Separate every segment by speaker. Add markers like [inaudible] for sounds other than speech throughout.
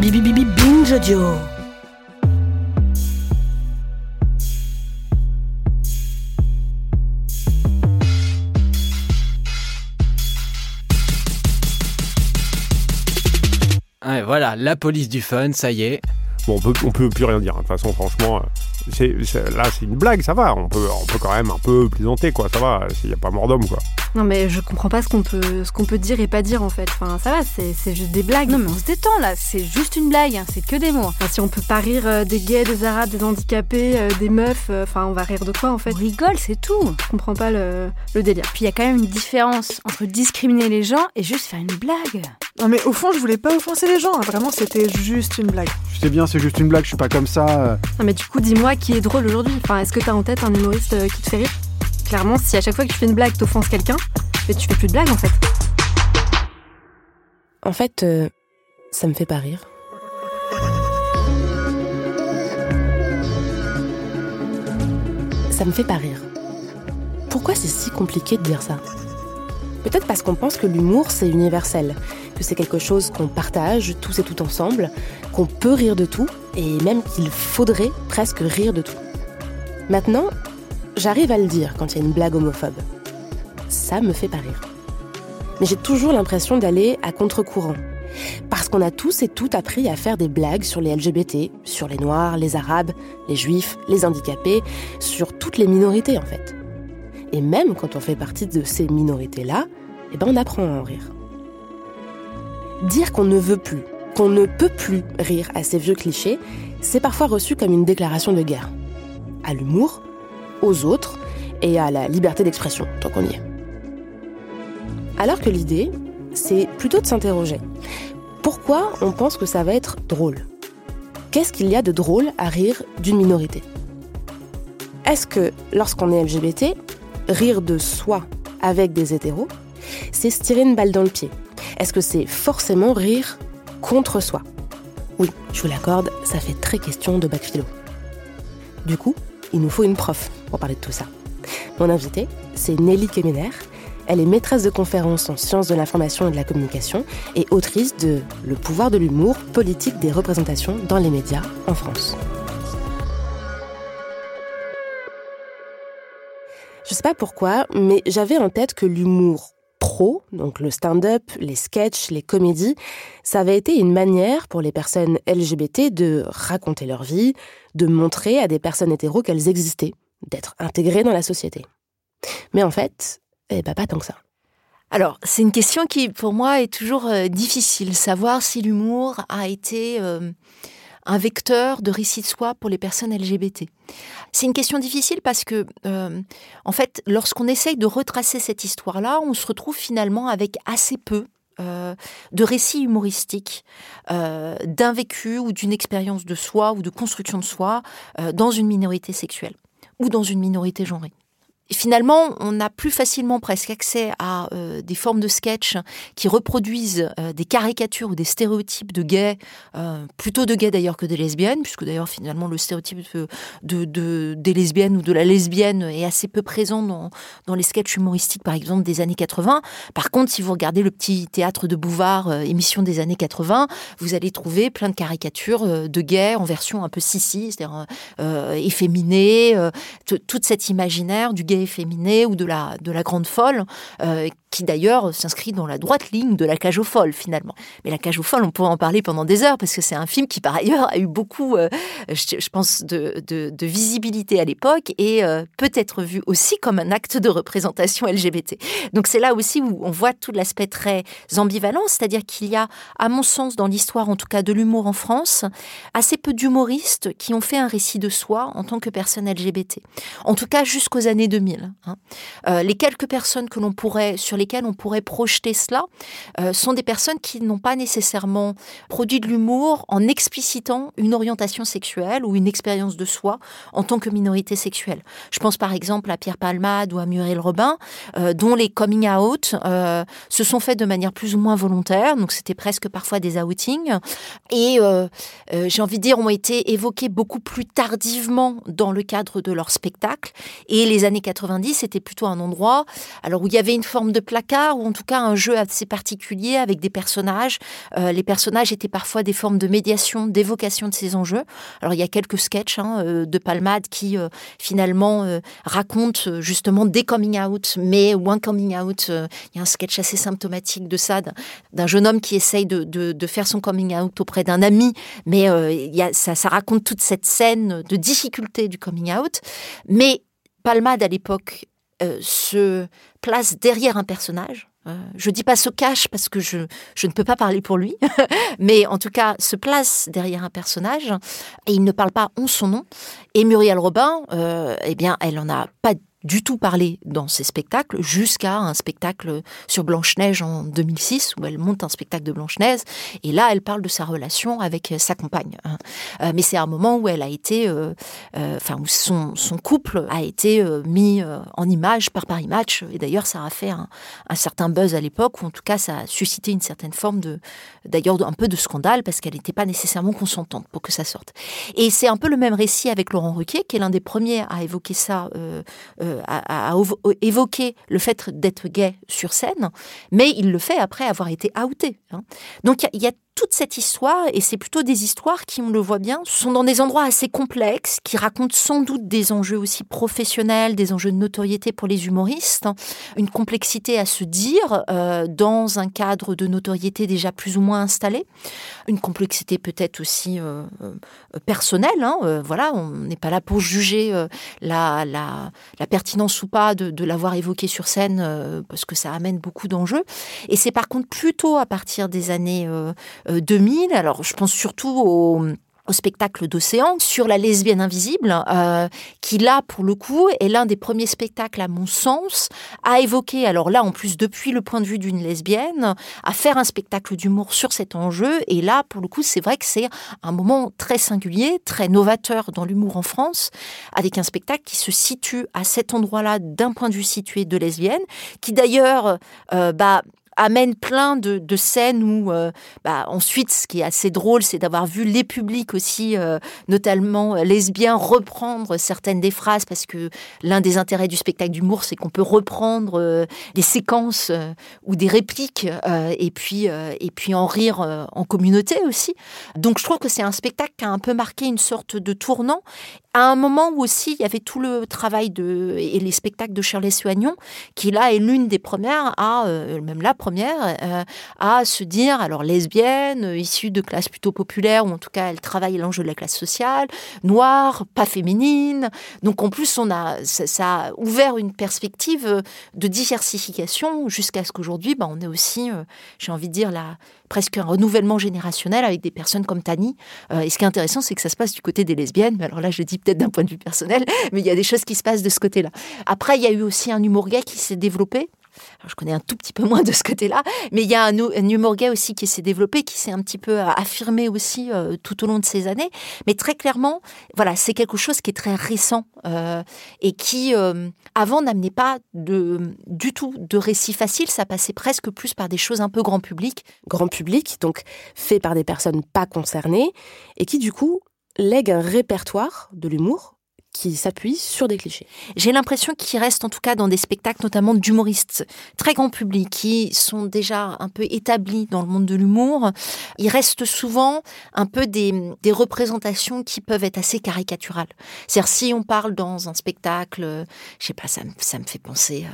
Speaker 1: Bibi Bibi Binge Audio.
Speaker 2: Ouais, voilà, la police du fun, ça y est.
Speaker 3: Bon, on peut, on peut plus rien dire. hein. De toute façon, franchement, euh, c'est, c'est- là, c'est une blague, ça va. On peut, on peut quand même un peu plaisanter, quoi. Ça va. Il n'y a pas mort d'homme, quoi.
Speaker 4: Non mais je comprends pas ce qu'on peut, ce qu'on peut dire et pas dire en fait. Enfin ça va, c'est c'est juste des blagues.
Speaker 5: Non mais on se détend là, c'est juste une blague, hein, c'est que des mots.
Speaker 4: Enfin, si on peut pas rire euh, des gays, des arabes, des handicapés, euh, des meufs, euh, enfin on va rire de quoi en fait?
Speaker 5: On rigole, c'est tout.
Speaker 4: Je comprends pas le, le délire.
Speaker 5: Puis il y a quand même une différence entre discriminer les gens et juste faire une blague.
Speaker 6: Non mais au fond, je voulais pas offenser les gens, hein. vraiment c'était juste une blague. Je sais bien, c'est juste une blague, je suis pas comme ça.
Speaker 4: Non mais du coup dis-moi qui est drôle aujourd'hui. Enfin est-ce que t'as en tête un humoriste euh, qui te fait rire? Clairement si à chaque fois que tu fais une blague t'offenses quelqu'un, tu fais plus de blagues en fait.
Speaker 7: En fait, euh, ça me fait pas rire. Ça me fait pas rire. Pourquoi c'est si compliqué de dire ça? Peut-être parce qu'on pense que l'humour c'est universel, que c'est quelque chose qu'on partage tous et tout ensemble, qu'on peut rire de tout, et même qu'il faudrait presque rire de tout. Maintenant, j'arrive à le dire quand il y a une blague homophobe. Ça me fait pas rire mais j'ai toujours l'impression d'aller à contre-courant. Parce qu'on a tous et toutes appris à faire des blagues sur les LGBT, sur les Noirs, les Arabes, les Juifs, les handicapés, sur toutes les minorités en fait. Et même quand on fait partie de ces minorités-là, eh ben on apprend à en rire. Dire qu'on ne veut plus, qu'on ne peut plus rire à ces vieux clichés, c'est parfois reçu comme une déclaration de guerre. À l'humour, aux autres et à la liberté d'expression, tant qu'on y est. Alors que l'idée, c'est plutôt de s'interroger. Pourquoi on pense que ça va être drôle? Qu'est-ce qu'il y a de drôle à rire d'une minorité? Est-ce que lorsqu'on est LGBT, rire de soi avec des hétéros, c'est se tirer une balle dans le pied? Est-ce que c'est forcément rire contre soi Oui, je vous l'accorde, ça fait très question de bac philo. Du coup, il nous faut une prof pour parler de tout ça. Mon invitée, c'est Nelly Kemener. Elle est maîtresse de conférences en sciences de l'information et de la communication et autrice de Le pouvoir de l'humour, politique des représentations dans les médias en France. Je sais pas pourquoi, mais j'avais en tête que l'humour donc le stand-up, les sketchs, les comédies, ça avait été une manière pour les personnes LGBT de raconter leur vie, de montrer à des personnes hétéros qu'elles existaient, d'être intégrées dans la société. Mais en fait, eh ben pas tant que ça.
Speaker 8: Alors, c'est une question qui, pour moi, est toujours euh, difficile. Savoir si l'humour a été euh, un vecteur de récit de soi pour les personnes LGBT. C'est une question difficile parce que, euh, en fait, lorsqu'on essaye de retracer cette histoire-là, on se retrouve finalement avec assez peu euh, de récits humoristiques, euh, d'un vécu ou d'une expérience de soi ou de construction de soi dans une minorité sexuelle ou dans une minorité genrée. Finalement, on a plus facilement presque accès à euh, des formes de sketch qui reproduisent euh, des caricatures ou des stéréotypes de gays, euh, plutôt de gays d'ailleurs que des lesbiennes, puisque d'ailleurs finalement le stéréotype de, de- de- des lesbiennes ou de la lesbienne est assez peu présent dans, dans les sketchs humoristiques par exemple des années 80. Par contre, si vous regardez le petit théâtre de Bouvard, émission des années 80, vous allez trouver plein de caricatures de gays en version un peu sissi, c'est-à-dire efféminée, toute cet imaginaire du gay efféminé ou de la, de la grande folle, euh, qui d'ailleurs s'inscrit dans la droite ligne de la cage aux folles finalement. Mais la cage aux folles, on pourrait en parler pendant des heures parce que c'est un film qui par ailleurs a eu beaucoup, euh, je, pense, de visibilité à l'époque et euh, peut être vu aussi comme un acte de représentation LGBT. Donc c'est là aussi où on voit tout l'aspect très ambivalent, c'est-à-dire qu'il y a, à mon sens, dans l'histoire en tout cas de l'humour en France, assez peu d'humoristes qui ont fait un récit de soi en tant que personne LGBT. En tout cas jusqu'aux années 2000. hein. Euh, les quelques personnes que l'on pourrait, sur lesquelles on pourrait projeter cela euh, sont des personnes qui n'ont pas nécessairement produit de l'humour en explicitant une orientation sexuelle ou une expérience de soi en tant que minorité sexuelle. Je pense par exemple à Pierre Palmade ou à Muriel Robin, euh, dont les coming out euh, se sont faits de manière plus ou moins volontaire, donc c'était presque parfois des outings, et j'ai envie de dire ont été évoqués beaucoup plus tardivement dans le cadre de leur spectacle. Et les années 90, c'était plutôt un endroit alors où il y avait une forme de placard ou en tout cas un jeu assez particulier avec des personnages. Euh, les personnages étaient parfois des formes de médiation, d'évocation de ces enjeux. Alors il y a quelques sketchs hein, euh, de Palmade qui euh, finalement racontent justement des coming out, mais ou un coming out. il y a un sketch assez symptomatique de ça, d'un jeune homme qui essaye de, faire son coming out auprès d'un ami, mais ça, ça raconte toute cette scène de difficulté du coming out. Mais Palmade à l'époque se place derrière un personnage. Euh, je dis pas se cache parce que je, je ne peux pas parler pour lui, [laughs] mais en tout cas se place derrière un personnage et il ne parle pas en son nom. Et Muriel Robin, euh, eh bien, elle en a pas du tout parlé dans ses spectacles, jusqu'à un spectacle sur Blanche-Neige en 2006, où elle monte un spectacle de Blanche-Neige, et là, elle parle de sa relation avec sa compagne. Hein. Euh, mais c'est un moment où elle a été, euh, euh, enfin, où son, couple a été mis en image par Paris Match, et d'ailleurs, ça a fait un certain buzz à l'époque, ou en tout cas, ça a suscité une certaine forme de, d'ailleurs, un peu de scandale, parce qu'elle n'était pas nécessairement consentante pour que ça sorte. Et c'est un peu le même récit avec Laurent Ruquier, qui est l'un des premiers à évoquer ça à, évoquer le fait d'être gay sur scène, mais il le fait après avoir été outé. Hein. Donc il y, a toute cette histoire, et c'est plutôt des histoires qui, on le voit bien, sont dans des endroits assez complexes, qui racontent sans doute des enjeux aussi professionnels, des enjeux de notoriété pour les humoristes, hein. une complexité à se dire euh, dans un cadre de notoriété déjà plus ou moins installé, une complexité peut-être aussi euh, euh, personnelle. Hein, voilà, on n'est pas là pour juger la, pertinence ou pas de l'avoir évoqué sur scène, parce que ça amène beaucoup d'enjeux. Et c'est par contre plutôt à partir des années 2000. Euh, Alors, je pense surtout au spectacle d'Océan sur la lesbienne invisible, euh, qui là, pour le coup, est l'un des premiers spectacles, à mon sens, à évoquer, alors là, en plus, depuis le point de vue d'une lesbienne, à faire un spectacle d'humour sur cet enjeu. Et là, pour le coup, c'est vrai que c'est un moment très singulier, très novateur dans l'humour en France, avec un spectacle qui se situe à cet endroit-là d'un point de vue situé de lesbienne, qui d'ailleurs, euh, bah, amène plein de, scènes où, euh, bah, ensuite, ce qui est assez drôle, c'est d'avoir vu les publics aussi, euh, notamment euh, lesbiens, reprendre certaines des phrases, parce que l'un des intérêts du spectacle d'humour, c'est qu'on peut reprendre des séquences ou des répliques, et puis et puis en rire en communauté aussi. Donc, je trouve que c'est un spectacle qui a un peu marqué une sorte de tournant, à un moment où aussi il y avait tout le travail de et les spectacles de Shirley Soignon, qui là est l'une des premières à, même la euh, à se dire, alors lesbienne, euh, issue de classes plutôt populaires, ou en tout cas elle travaille l'enjeu de la classe sociale, noire, pas féminine. Donc en plus, on a, ça, a ouvert une perspective euh, de diversification jusqu'à ce qu'aujourd'hui, bah, on est aussi, j'ai envie de dire, la, presque un renouvellement générationnel avec des personnes comme Tani. et ce qui est intéressant, c'est que ça se passe du côté des lesbiennes. Mais alors là, je dis peut-être d'un point de vue personnel, [laughs] mais il y a des choses qui se passent de ce côté-là. Après, il y a eu aussi un humour gay qui s'est développé je connais un tout petit peu [laughs] moins de ce côté-là, mais il y a un, un humour gay aussi qui s'est développé, qui s'est un petit peu euh, affirmé aussi euh, tout au long de ces années. Mais très clairement, voilà, c'est quelque chose qui est très récent euh, et qui, avant, n'amenait pas du tout de récits faciles. Ça passait presque plus par des choses un peu grand public.
Speaker 7: Grand public, donc fait par des personnes pas concernées et qui, du coup, lègue un répertoire de l'humour qui s'appuie sur des clichés.
Speaker 8: J'ai l'impression qu'il reste en tout cas dans des spectacles notamment d'humoristes très grand public qui sont déjà un peu établis dans le monde de l'humour. Il reste souvent un peu des, représentations qui peuvent être assez caricaturales. C'est-à-dire si on parle dans un spectacle, je sais pas, ça, me fait penser,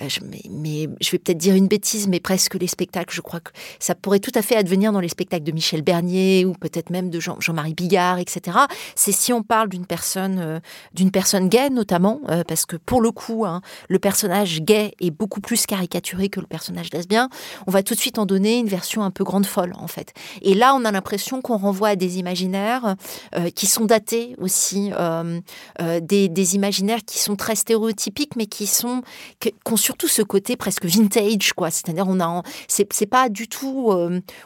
Speaker 8: euh, je, mais, je vais peut-être dire une bêtise, mais presque les spectacles, je crois que ça pourrait tout à fait advenir dans les spectacles de Michel Bernier ou peut-être même de Jean-Marie Bigard, etc. C'est si on parle d'une personne d'une personne gay notamment, parce que pour le coup, hein, le personnage gay est beaucoup plus caricaturé que le personnage lesbien. On va tout de suite en donner une version un peu grande folle en fait. Et là, on a l'impression qu'on renvoie à des imaginaires qui sont datés aussi, des, des, imaginaires qui sont très stéréotypiques, mais qui sont qui ont surtout ce côté presque vintage, quoi. C'est-à-dire, on a, c'est pas du tout,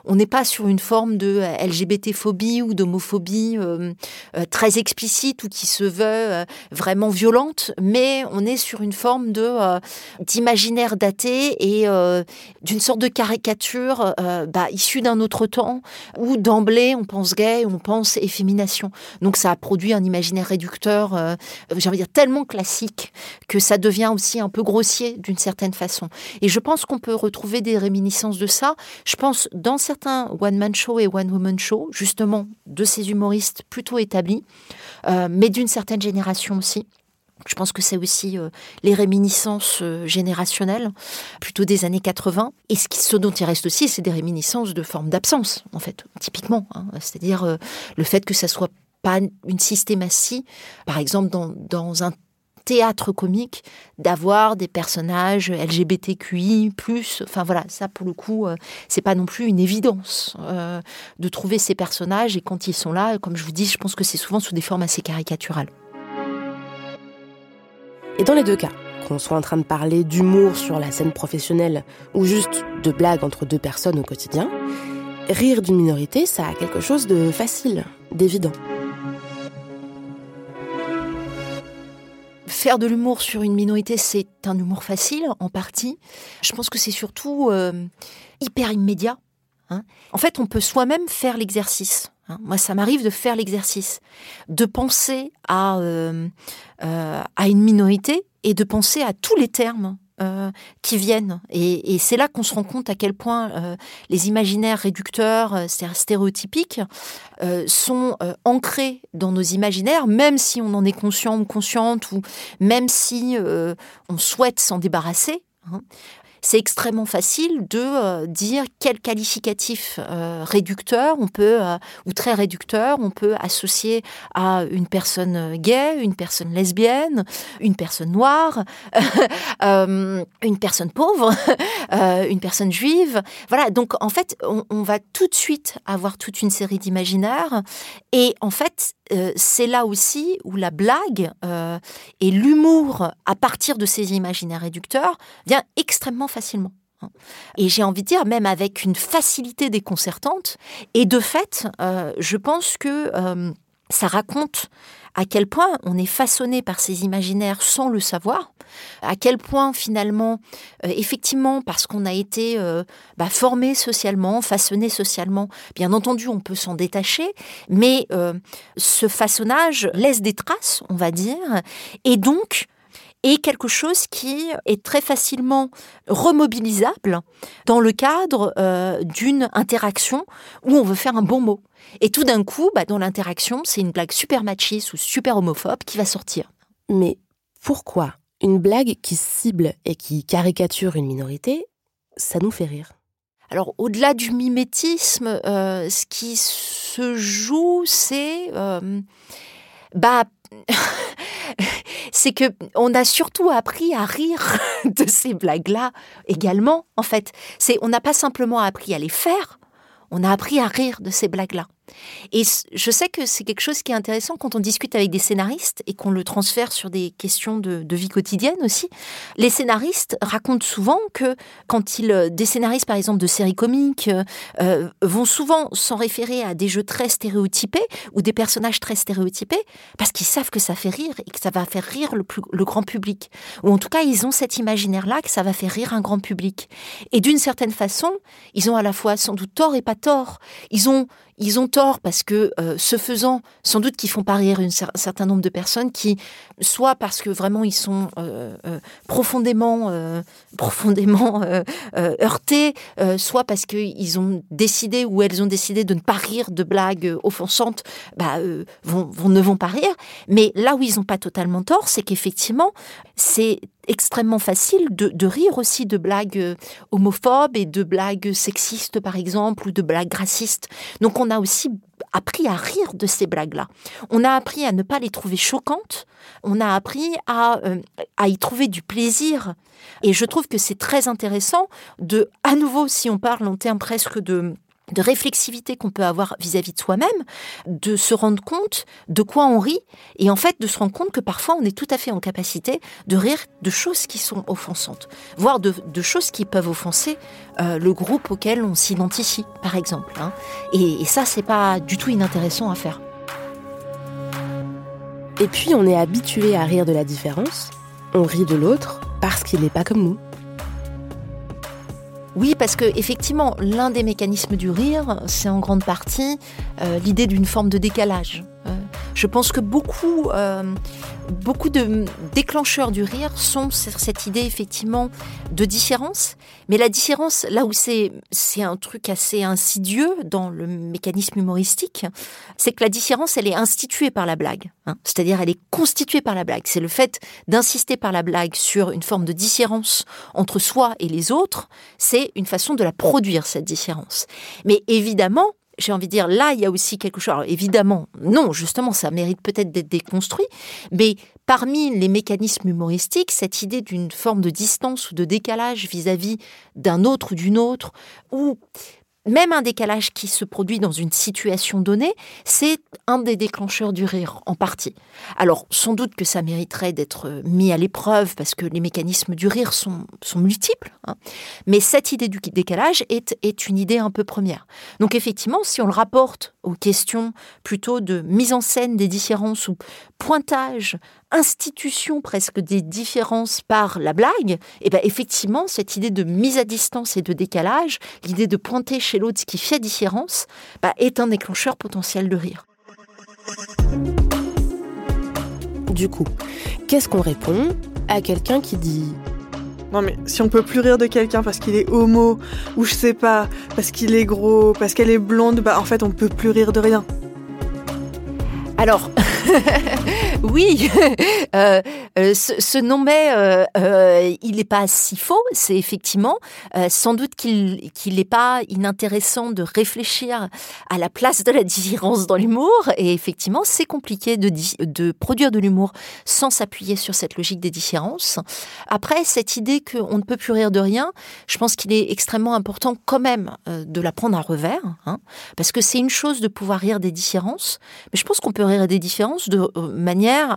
Speaker 8: on n'est pas sur une forme de LGBT-phobie ou d'homophobie euh, euh, très explicite ou qui se veut euh, vraiment violente, mais on est sur une forme de d'imaginaire daté et d'une sorte de caricature bah, issue d'un autre temps où d'emblée on pense gay, on pense effémination. Donc ça a produit un imaginaire réducteur, j'ai envie de dire tellement classique que ça devient aussi un peu grossier d'une certaine façon. Et je pense qu'on peut retrouver des réminiscences de ça. Je pense dans certains one-man show et one-woman show, justement de ces humoristes plutôt établis, euh, mais d'une certaine génération aussi. Je pense que c'est aussi euh, les réminiscences euh, générationnelles, plutôt des années 80. Et ce, qui, ce dont il reste aussi, c'est des réminiscences de forme d'absence, en fait, typiquement. Hein. C'est-à-dire le fait que ça soit pas une systématie, par exemple dans, dans un théâtre comique d'avoir des personnages LGBTQI+. Enfin voilà, ça pour le coup, euh, c'est pas non plus une évidence euh, de trouver ces personnages et quand ils sont là, comme je vous dis, je pense que c'est souvent sous des formes assez caricaturales.
Speaker 7: Et dans les deux cas, qu'on soit en train de parler d'humour sur la scène professionnelle ou juste de blagues entre deux personnes au quotidien, rire d'une minorité, ça a quelque chose de facile, d'évident.
Speaker 8: Faire de l'humour sur une minorité, c'est un humour facile, en partie. Je pense que c'est surtout euh, hyper immédiat. Hein. En fait, on peut soi-même faire l'exercice. Hein. Moi, ça m'arrive de faire l'exercice, de penser à, euh, euh, à une minorité et de penser à tous les termes euh, qui viennent. Et, c'est là qu'on se rend compte à quel point euh, les imaginaires réducteurs, euh, stéréotypiques, sont ancrés dans nos imaginaires, même si on en est conscient ou consciente, ou même si on souhaite s'en débarrasser. Hein c'est extrêmement facile de euh, dire quel qualificatif euh, réducteur on peut, euh, ou très réducteur, on peut associer à une personne gay, une personne lesbienne, une personne noire, [laughs] une personne pauvre, [laughs] une personne juive. Voilà, donc en fait, on, on, va tout de suite avoir toute une série d'imaginaires. Et en fait, c'est là aussi où la blague et l'humour à partir de ces imaginaires réducteurs vient extrêmement facilement. Hein. Et j'ai envie de dire, même avec une facilité déconcertante. Et de fait, euh, je pense que euh, ça raconte à quel point on est façonné par ces imaginaires sans le savoir, à quel point finalement, euh, effectivement, parce qu'on a été bah, formé socialement, façonné socialement, bien entendu, on peut s'en détacher, mais ce façonnage laisse des traces, on va dire, et donc et quelque chose qui est très facilement remobilisable dans le cadre euh, d'une interaction où on veut faire un bon mot. Et tout d'un coup, bah, dans l'interaction, c'est une blague super machiste ou super homophobe qui va sortir.
Speaker 7: Mais pourquoi? Une blague qui cible et qui caricature une minorité, ça nous fait rire
Speaker 8: alors, au-delà du mimétisme, euh, ce qui se joue, c'est euh, bah, [laughs] c'est que on a surtout appris à rire [laughs] de ces blagues-là également. En fait, c'est on n'a pas simplement appris à les faire, on a appris à rire de ces blagues-là. Et je sais que c'est quelque chose qui est intéressant quand on discute avec des scénaristes et qu'on le transfère sur des questions de, vie quotidienne aussi. Les scénaristes racontent souvent que quand ils, euh, des scénaristes par exemple de séries comiques, euh, euh, vont souvent s'en référer à des jeux très stéréotypés ou des personnages très stéréotypés parce qu'ils savent que ça fait rire et que ça va faire rire le, le grand public. Ou en tout cas, ils ont cet imaginaire-là que ça va faire rire un grand public. Et d'une certaine façon, ils ont à la fois sans doute tort et pas tort. Ils ont ils ont tort parce que, euh, ce faisant, sans doute qu'ils font parier un certain nombre de personnes qui, soit parce que vraiment ils sont euh, euh, profondément, [laughs] profondément heurtés, soit parce qu'ils ont décidé ou elles ont décidé de ne pas rire de blagues offensantes, bah, vont, ne vont pas rire. Mais là où ils n'ont pas totalement tort, c'est qu'effectivement, c'est extrêmement facile de, rire aussi de blagues euh, homophobes et de blagues sexistes, par exemple, ou de blagues racistes. Donc on a aussi appris à rire de ces blagues-là. On a appris à ne pas les trouver choquantes. On a appris à, euh, à y trouver du plaisir. Et je trouve que c'est très intéressant de, à nouveau, si on parle en termes presque de de réflexivité qu'on peut avoir vis-à-vis de soi-même, de se rendre compte de quoi on rit, et en fait de se rendre compte que parfois on est tout à fait en capacité de rire de choses qui sont offensantes, voire de, choses qui peuvent offenser euh, le groupe auquel on s'identifie, par exemple. Hein. Et, et ça, c'est pas du tout inintéressant à faire.
Speaker 7: Et puis on est habitué à rire de la différence, on rit de l'autre parce qu'il n'est pas comme nous.
Speaker 8: Oui, parce que effectivement, l'un des mécanismes du rire, c'est en grande partie euh, l'idée d'une forme de décalage. Je pense que beaucoup, euh, beaucoup de déclencheurs du rire sont cette idée effectivement de différence. Mais la différence, là où c'est c'est un truc assez insidieux dans le mécanisme humoristique, c'est que la différence, elle est instituée par la blague. Hein. C'est-à-dire, elle est constituée par la blague. C'est le fait d'insister par la blague sur une forme de différence entre soi et les autres. C'est une façon de la produire cette différence. Mais évidemment, j'ai envie de dire, là, il y a aussi quelque chose. Alors, évidemment, non, justement, ça mérite peut-être d'être déconstruit, mais parmi les mécanismes humoristiques, cette idée d'une forme de distance ou de décalage vis-à-vis d'un autre ou d'une autre, ou même un décalage qui se produit dans une situation donnée, c'est un des déclencheurs du rire, en partie. Alors, sans doute que ça mériterait d'être mis à l'épreuve, parce que les mécanismes du rire sont, sont multiples, hein. mais cette idée du décalage est, est une idée un peu première. Donc, effectivement, si on le rapporte aux questions plutôt de mise en scène des différences ou pointage institution presque des différences par la blague, et eh bien effectivement, cette idée de mise à distance et de décalage, l'idée de pointer chez l'autre ce qui fait différence, bah, est un déclencheur potentiel de rire.
Speaker 7: Du coup, qu'est-ce qu'on répond à quelqu'un qui dit
Speaker 6: non mais si on peut plus rire de quelqu'un parce qu'il est homo ou je sais pas, parce qu'il est gros, parce qu'elle est blonde, bah en fait on peut plus rire de rien.
Speaker 8: Alors, [laughs] oui, [laughs] euh, euh, ce, nom mais euh, il n'est pas si faux. C'est effectivement sans doute qu'il n'est pas inintéressant de réfléchir à la place de la différence dans l'humour. Et effectivement, c'est compliqué de, produire de l'humour sans s'appuyer sur cette logique des différences. Après, cette idée qu'on ne peut plus rire de rien, je pense qu'il est extrêmement important quand même de la prendre à revers, hein, parce que c'est une chose de pouvoir rire des différences, mais je pense qu'on peut rire des différences de euh,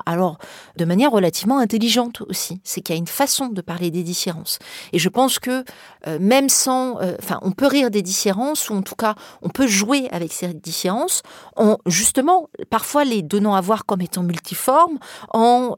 Speaker 8: alors, de manière relativement intelligente aussi. C'est qu'il y a une façon de parler des différences. Et je pense que euh, même sans, euh, enfin, on peut rire des différences ou en tout cas, on peut jouer avec ces différences en justement parfois les donnant à voir comme étant multiformes, en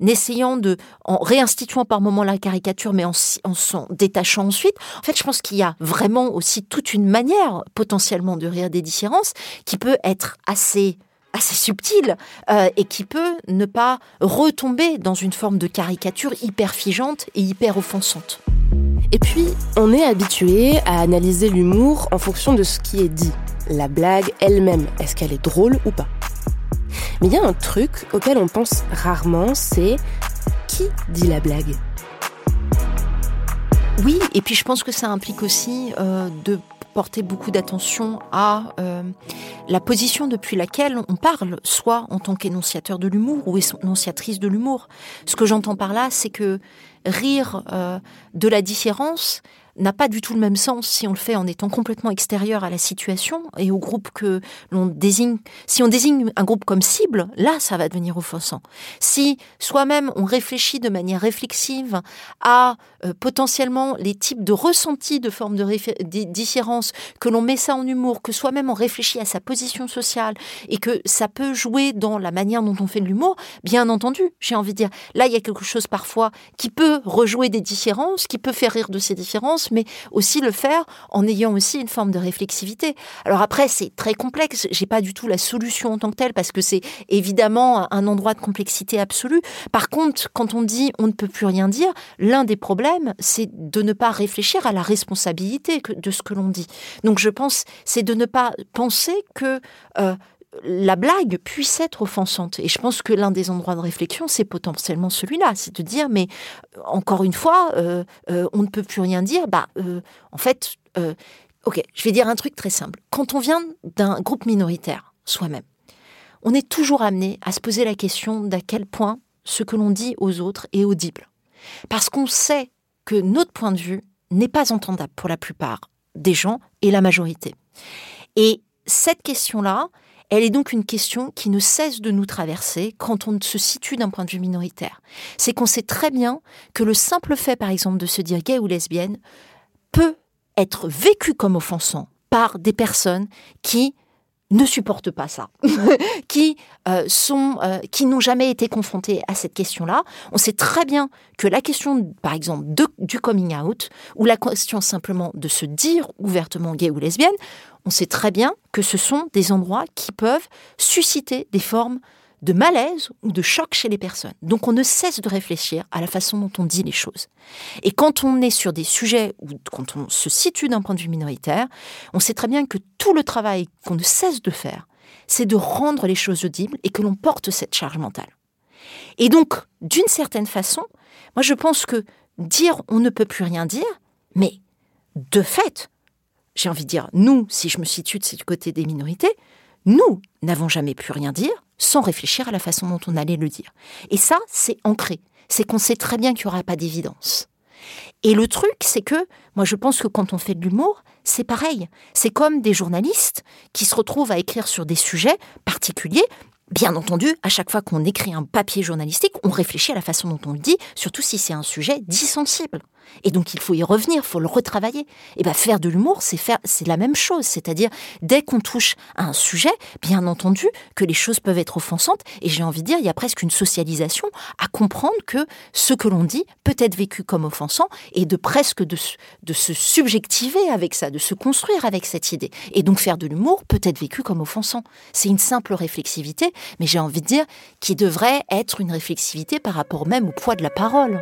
Speaker 8: essayant de, en réinstituant par moments la caricature, mais en, en s'en détachant ensuite. En fait, je pense qu'il y a vraiment aussi toute une manière potentiellement de rire des différences qui peut être assez assez subtil euh, et qui peut ne pas retomber dans une forme de caricature hyper figeante et hyper offensante.
Speaker 7: Et puis, on est habitué à analyser l'humour en fonction de ce qui est dit. La blague elle-même, est-ce qu'elle est drôle ou pas? Mais il y a un truc auquel on pense rarement, c'est qui dit la blague?
Speaker 8: Oui, et puis je pense que ça implique aussi euh, de porter beaucoup d'attention à euh, la position depuis laquelle on parle, soit en tant qu'énonciateur de l'humour ou énonciatrice de l'humour. Ce que j'entends par là, c'est que rire euh, de la différence, n'a pas du tout le même sens si on le fait en étant complètement extérieur à la situation et au groupe que l'on désigne. Si on désigne un groupe comme cible, là, ça va devenir offensant. Si soi-même on réfléchit de manière réflexive à euh, potentiellement les types de ressentis de formes de, différence, que l'on met ça en humour, que soi-même on réfléchit à sa position sociale et que ça peut jouer dans la manière dont on fait de l'humour, bien entendu, j'ai envie de dire, là, il y a quelque chose parfois qui peut rejouer des différences, qui peut faire rire de ces différences, mais aussi le faire en ayant aussi une forme de réflexivité. Alors après, c'est très complexe. J'ai pas du tout la solution en tant que telle parce que c'est évidemment un endroit de complexité absolue. Par contre, quand on dit on ne peut plus rien dire, l'un des problèmes, c'est de ne pas réfléchir à la responsabilité de ce que l'on dit. Donc je pense, c'est de ne pas penser que euh, la blague puisse être offensante. Et je pense que l'un des endroits de réflexion, c'est potentiellement celui-là. C'est de dire, mais euh, encore une fois, euh, euh, on ne peut plus rien dire. Bah, en fait, Ok, je vais dire un truc très simple. Quand on vient d'un groupe minoritaire, soi-même, on est toujours amené à se poser la question d'à quel point ce que l'on dit aux autres est audible. Parce qu'on sait que notre point de vue n'est pas entendable pour la plupart des gens et la majorité. Et cette question-là, elle est donc une question qui ne cesse de nous traverser quand on se situe d'un point de vue minoritaire. C'est qu'on sait très bien que le simple fait, par exemple, de se dire gay ou lesbienne peut être vécu comme offensant par des personnes qui ne supportent pas ça, [laughs] qui euh, euh, qui n'ont jamais été confrontés à cette question-là. On sait très bien que la question, par exemple, du coming out ou la question simplement de se dire ouvertement gay ou lesbienne, on sait très bien que ce sont des endroits qui peuvent susciter des formes de malaise ou de choc chez les personnes. Donc on ne cesse de réfléchir à la façon dont on dit les choses. Et quand on est sur des sujets ou quand on se situe d'un point de vue minoritaire, on sait très bien que tout le travail qu'on ne cesse de faire, c'est de rendre les choses audibles et que l'on porte cette charge mentale. Et donc, d'une certaine façon, moi je pense que dire on ne peut plus rien dire, mais de fait, j'ai envie de dire, nous, si je me situe de ce côté des minorités, nous n'avons jamais pu rien dire sans réfléchir à la façon dont on allait le dire. Et ça, c'est ancré. C'est qu'on sait très bien qu'il n'y aura pas d'évidence. Et le truc, c'est que moi, je pense que quand on fait de l'humour, c'est pareil. C'est comme des journalistes qui se retrouvent à écrire sur des sujets particuliers. Bien entendu, à chaque fois qu'on écrit un papier journalistique, on réfléchit à la façon dont on le dit, surtout si c'est un sujet dissensible. Et donc il faut y revenir, il faut le retravailler. Et bien faire de l'humour, c'est faire, c'est la même chose. C'est-à-dire dès qu'on touche à un sujet, bien entendu que les choses peuvent être offensantes. Et j'ai envie de dire, il y a presque une socialisation à comprendre que ce que l'on dit peut être vécu comme offensant et de presque de se subjectiver avec ça, de se construire avec cette idée. Et donc faire de l'humour peut être vécu comme offensant. C'est une simple réflexivité, mais j'ai envie de dire qui devrait être une réflexivité par rapport même au poids de la parole.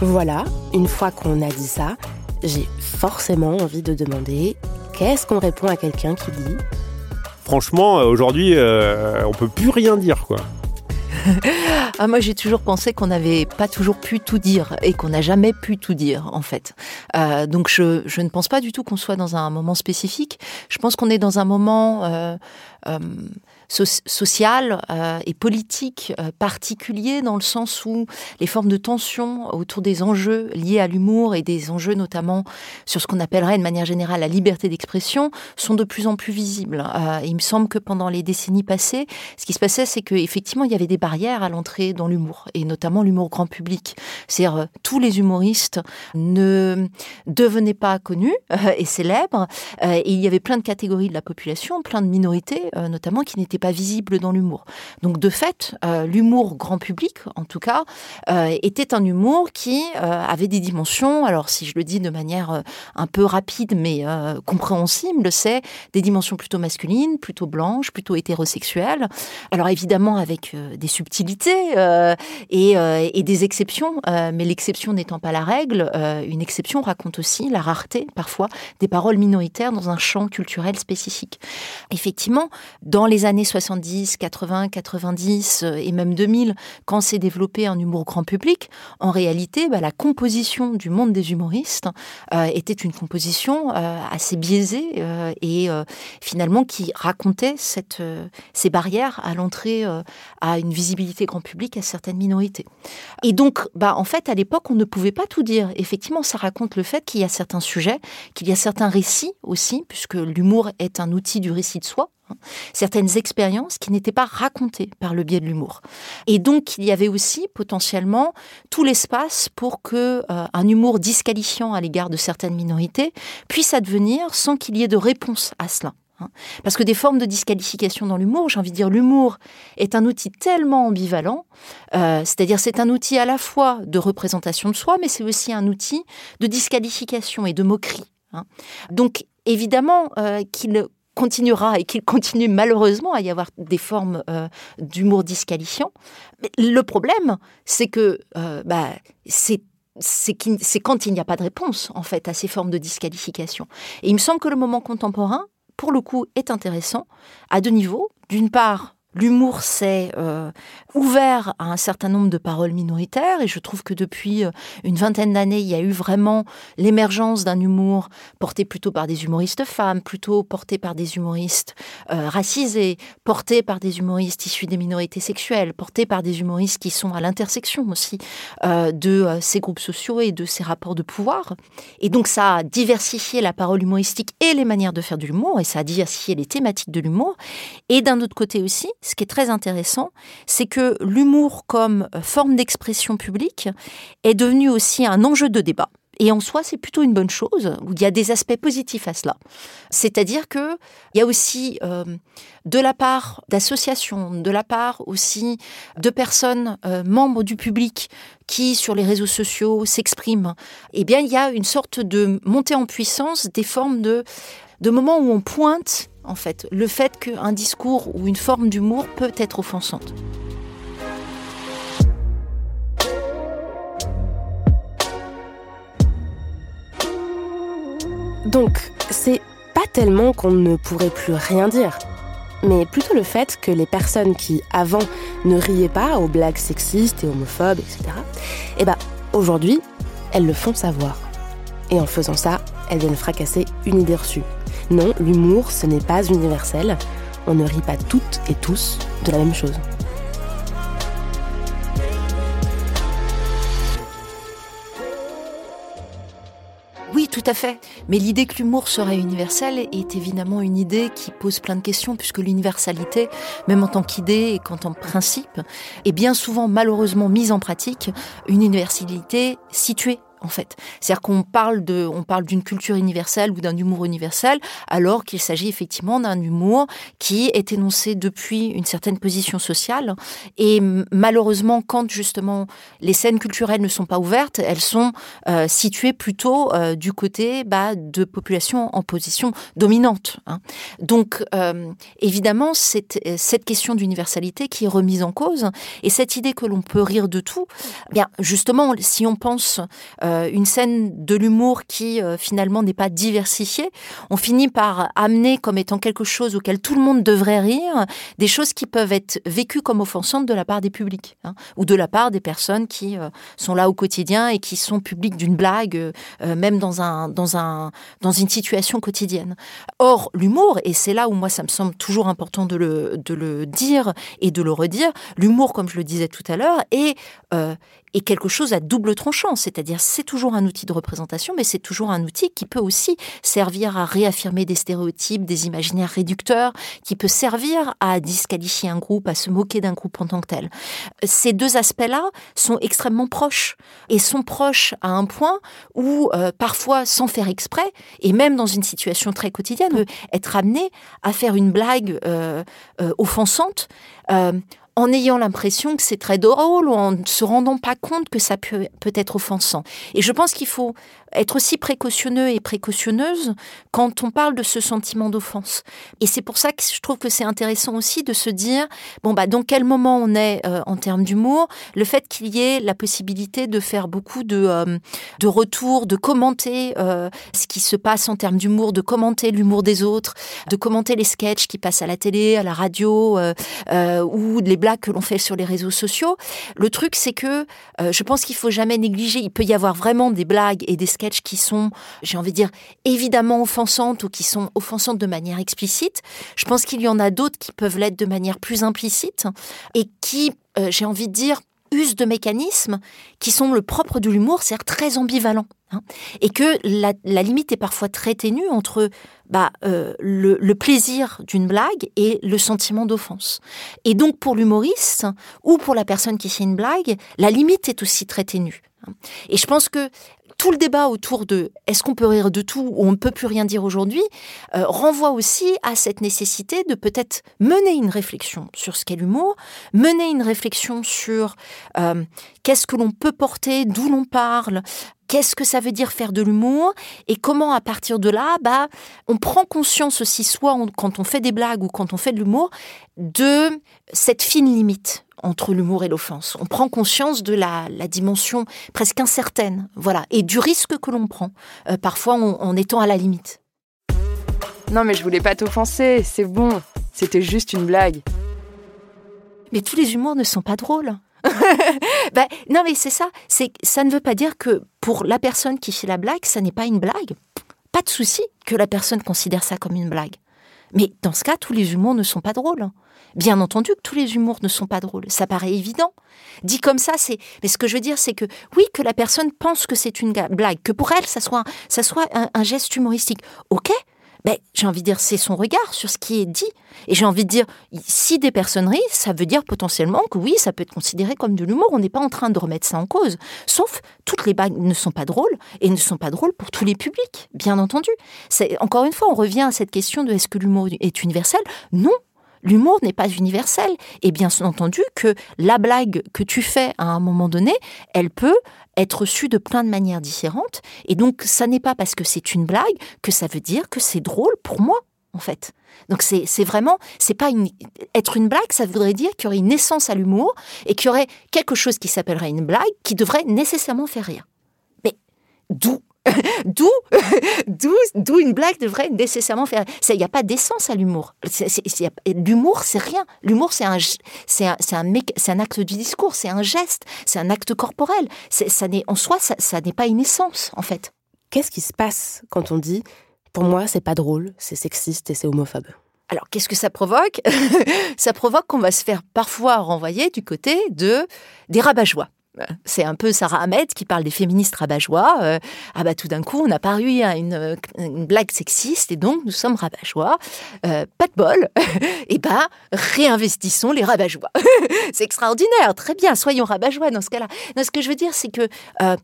Speaker 7: Voilà, une fois qu'on a dit ça, j'ai forcément envie de demander qu'est-ce qu'on répond à quelqu'un qui dit?
Speaker 3: Franchement, euh, aujourd'hui, euh, on peut plus rien dire, quoi. [laughs]
Speaker 8: ah, moi, j'ai toujours pensé qu'on n'avait pas toujours pu tout dire et qu'on n'a jamais pu tout dire, en fait. Euh, donc, je, je, ne pense pas du tout qu'on soit dans un moment spécifique. Je pense qu'on est dans un moment euh, euh, social euh, et politique euh, particulier dans le sens où les formes de tension autour des enjeux liés à l'humour et des enjeux notamment sur ce qu'on appellerait de manière générale la liberté d'expression sont de plus en plus visibles. il me semble que pendant les décennies passées, ce qui se passait, c'est qu'effectivement, il y avait des barrières à l'entrée dans l'humour, et notamment l'humour grand public. C'est-à-dire, tous les humoristes ne devenaient pas connus et célèbres, et il y avait plein de catégories de la population, plein de minorités, notamment, qui n'étaient visible dans l'humour. Donc de fait, euh, l'humour grand public, en tout cas, euh, était un humour qui euh, avait des dimensions. Alors si je le dis de manière un peu rapide mais compréhensible, c'est des dimensions plutôt masculines, plutôt blanches, plutôt hétérosexuelles. Alors évidemment avec des subtilités et, des exceptions, mais l'exception n'étant pas la règle, une exception raconte aussi la rareté parfois des paroles minoritaires dans un champ culturel spécifique. Effectivement, dans les années 70, 80, 90 et même 2000, quand s'est développé un humour grand public, en réalité, bah, la composition du monde des humoristes euh, était une composition euh, assez biaisée euh, et finalement qui racontait ces barrières à l'entrée à une visibilité grand public à certaines minorités. Et donc, bah, en fait, à l'époque, on ne pouvait pas tout dire. Effectivement, ça raconte le fait qu'il y a certains sujets, qu'il y a certains récits aussi, puisque l'humour est un outil du récit de soi. Hein. certaines expériences qui n'étaient pas racontées par le biais de l'humour. Et donc il y avait aussi potentiellement tout l'espace pour que euh, un humour disqualifiant à l'égard de certaines minorités puisse advenir sans qu'il y ait de réponse à cela. Hein. Parce que des formes de disqualification dans l'humour, j'ai envie de dire, l'humour est un outil tellement ambivalent, euh, c'est-à-dire c'est un outil à la fois de représentation de soi, mais c'est aussi un outil de disqualification et de moquerie. Hein. Donc évidemment euh, qu'il continuera et qu'il continue malheureusement à y avoir des formes euh, d'humour disqualifiant. Mais le problème, c'est que euh, bah, c'est quand il n'y a pas de réponse en fait à ces formes de disqualification. Et il me semble que le moment contemporain, pour le coup, est intéressant à deux niveaux. D'une part, l'humour s'est euh, ouvert à un certain nombre de paroles minoritaires et je trouve que depuis euh, une vingtaine d'années, il y a eu vraiment l'émergence d'un humour porté plutôt par des humoristes femmes, plutôt porté par des humoristes euh, racisés, porté par des humoristes issus des minorités sexuelles, porté par des humoristes qui sont à l'intersection aussi de ces groupes sociaux et de ces rapports de pouvoir. Et donc ça a diversifié la parole humoristique et les manières de faire de l'humour et ça a diversifié les thématiques de l'humour. Et d'un autre côté aussi, ce qui est très intéressant, c'est que l'humour comme euh, forme d'expression publique est devenu aussi un enjeu de débat. Et en soi, c'est plutôt une bonne chose, où il y a des aspects positifs à cela. C'est-à-dire qu'il y a aussi, euh, de la part d'associations, de la part aussi de personnes euh, membres du public qui, sur les réseaux sociaux, s'expriment, eh bien, il y a une sorte de montée en puissance des formes de, de moments où on pointe en fait, le fait qu'un discours ou une forme d'humour peut être offensante.
Speaker 7: Donc, c'est pas tellement qu'on ne pourrait plus rien dire, mais plutôt le fait que les personnes qui, avant, ne riaient pas aux blagues sexistes et homophobes, etc., eh ben, aujourd'hui, elles le font savoir. Et en faisant ça, elles viennent fracasser une idée reçue. Non, l'humour, ce n'est pas universel. On ne rit pas toutes et tous de la même chose.
Speaker 8: Oui, tout à fait. Mais l'idée que l'humour serait universel est évidemment une idée qui pose plein de questions, puisque l'universalité, même en tant qu'idée et qu'en tant que principe, est bien souvent malheureusement mise en pratique, une universalité située en fait. C'est-à-dire qu'on parle d'une culture universelle ou d'un humour universel, alors qu'il s'agit effectivement d'un humour qui est énoncé depuis une certaine position sociale. Et malheureusement, quand justement les scènes culturelles ne sont pas ouvertes, elles sont euh, situées plutôt euh, du côté bah, de populations en position dominante. Hein. Donc, euh, évidemment, c'est cette question d'universalité qui est remise en cause. Et cette idée que l'on peut rire de tout, eh bien justement, si on pense une scène de l'humour qui euh, finalement n'est pas diversifiée, on finit par amener comme étant quelque chose auquel tout le monde devrait rire, des choses qui peuvent être vécues comme offensantes de la part des publics, hein, ou de la part des personnes qui euh, sont là au quotidien et qui sont publiques d'une blague, même dans, un, dans, un, dans une situation quotidienne. Or, l'humour, et c'est là où moi ça me semble toujours important de le, de le dire et de le redire, l'humour, comme je le disais tout à l'heure, est, est quelque chose à double tranchant, c'est-à-dire c'est toujours un outil de représentation, mais c'est toujours un outil qui peut aussi servir à réaffirmer des stéréotypes, des imaginaires réducteurs, qui peut servir à disqualifier un groupe, à se moquer d'un groupe en tant que tel. Ces deux aspects-là sont extrêmement proches et sont proches à un point où euh, parfois, sans faire exprès, et même dans une situation très quotidienne, être amené à faire une blague euh, euh, offensante en ayant l'impression que c'est très drôle ou en ne se rendant pas compte que ça peut, peut être offensant. Et je pense qu'il faut être aussi précautionneux et précautionneuse quand on parle de ce sentiment d'offense. Et c'est pour ça que je trouve que c'est intéressant aussi de se dire, bon, bah, dans quel moment on est euh, en termes d'humour, le fait qu'il y ait la possibilité de faire beaucoup de, euh, de retours, de commenter euh, ce qui se passe en termes d'humour, de commenter l'humour des autres, de commenter les sketchs qui passent à la télé, à la radio, ou les blagues que l'on fait sur les réseaux sociaux. Le truc, c'est que je pense qu'il faut jamais négliger, il peut y avoir vraiment des blagues et des sketchs qui sont, j'ai envie de dire, évidemment offensantes ou qui sont offensantes de manière explicite. Je pense qu'il y en a d'autres qui peuvent l'être de manière plus implicite et qui, euh, j'ai envie de dire, usent de mécanismes qui sont le propre de l'humour, c'est-à-dire très ambivalents. Hein. et que la, limite est parfois très ténue entre bah, euh, le, le, plaisir d'une blague et le sentiment d'offense. Et donc pour l'humoriste ou pour la personne qui fait une blague, la limite est aussi très ténue. Hein. Et je pense que tout le débat autour de est-ce qu'on peut rire de tout ou on ne peut plus rien dire aujourd'hui euh, renvoie aussi à cette nécessité de peut-être mener une réflexion sur ce qu'est l'humour, mener une réflexion sur euh, qu'est-ce que l'on peut porter, d'où l'on parle, qu'est-ce que ça veut dire faire de l'humour et comment à partir de là, bah, on prend conscience aussi, soit quand on fait des blagues ou quand on fait de l'humour, de cette fine limite entre l'humour et l'offense. On prend conscience de la, dimension presque incertaine, voilà, et du risque que l'on prend, euh, parfois en, étant à la limite.
Speaker 9: Non mais je voulais pas t'offenser, c'est bon, c'était juste une blague.
Speaker 8: Mais tous les humours ne sont pas drôles. [laughs] Ben, non, mais c'est ça. C'est ça ne veut pas dire que pour la personne qui fait la blague, ça n'est pas une blague. Pas de souci que la personne considère ça comme une blague. Mais dans ce cas, tous les humours ne sont pas drôles. Bien entendu que tous les humours ne sont pas drôles. Ça paraît évident. Dit comme ça, c'est. Mais ce que je veux dire, c'est que oui, que la personne pense que c'est une blague, que pour elle, ça soit, ça soit un geste humoristique. Ok, ben, j'ai envie de dire, c'est son regard sur ce qui est dit. Et j'ai envie de dire, si des personnes rient, ça veut dire potentiellement que oui, ça peut être considéré comme de l'humour. On n'est pas en train de remettre ça en cause. Sauf, toutes les blagues ne sont pas drôles et ne sont pas drôles pour tous les publics, bien entendu. Encore une fois, on revient à cette question de est-ce que l'humour est universel? Non, l'humour n'est pas universel. Et bien entendu que la blague que tu fais à un moment donné, elle peut être reçue de plein de manières différentes. Et donc, ça n'est pas parce que c'est une blague que ça veut dire que c'est drôle pour moi, en fait. Donc c'est vraiment, c'est pas être une blague, ça voudrait dire qu'il y aurait une essence à l'humour et qu'il y aurait quelque chose qui s'appellerait une blague qui devrait nécessairement faire rire. Mais d'où [laughs] [laughs] d'où, d'où, une blague devrait nécessairement faire. Il n'y a pas d'essence à l'humour. L'humour, c'est rien. L'humour, c'est un, c'est un, c'est un, un, acte du discours, c'est un geste, c'est un acte corporel. Ça n'est, en soi, ça, ça n'est pas une essence, en fait.
Speaker 7: Qu'est-ce qui se passe quand on dit, pour moi, c'est pas drôle, c'est sexiste et c'est homophobe?
Speaker 8: Alors, qu'est-ce que ça provoque? [laughs] Ça provoque qu'on va se faire parfois renvoyer du côté de des rabat c'est un peu Sarah Ahmed qui parle des féministes rabat-joie. Euh, ah bah tout d'un coup, on a paru à une, blague sexiste et donc nous sommes rabat-joie. Euh, pas de bol. [laughs] et bah réinvestissons les rabat [laughs] c'est extraordinaire. Très bien, soyons rabat dans ce cas-là. Ce que je veux dire, c'est que euh,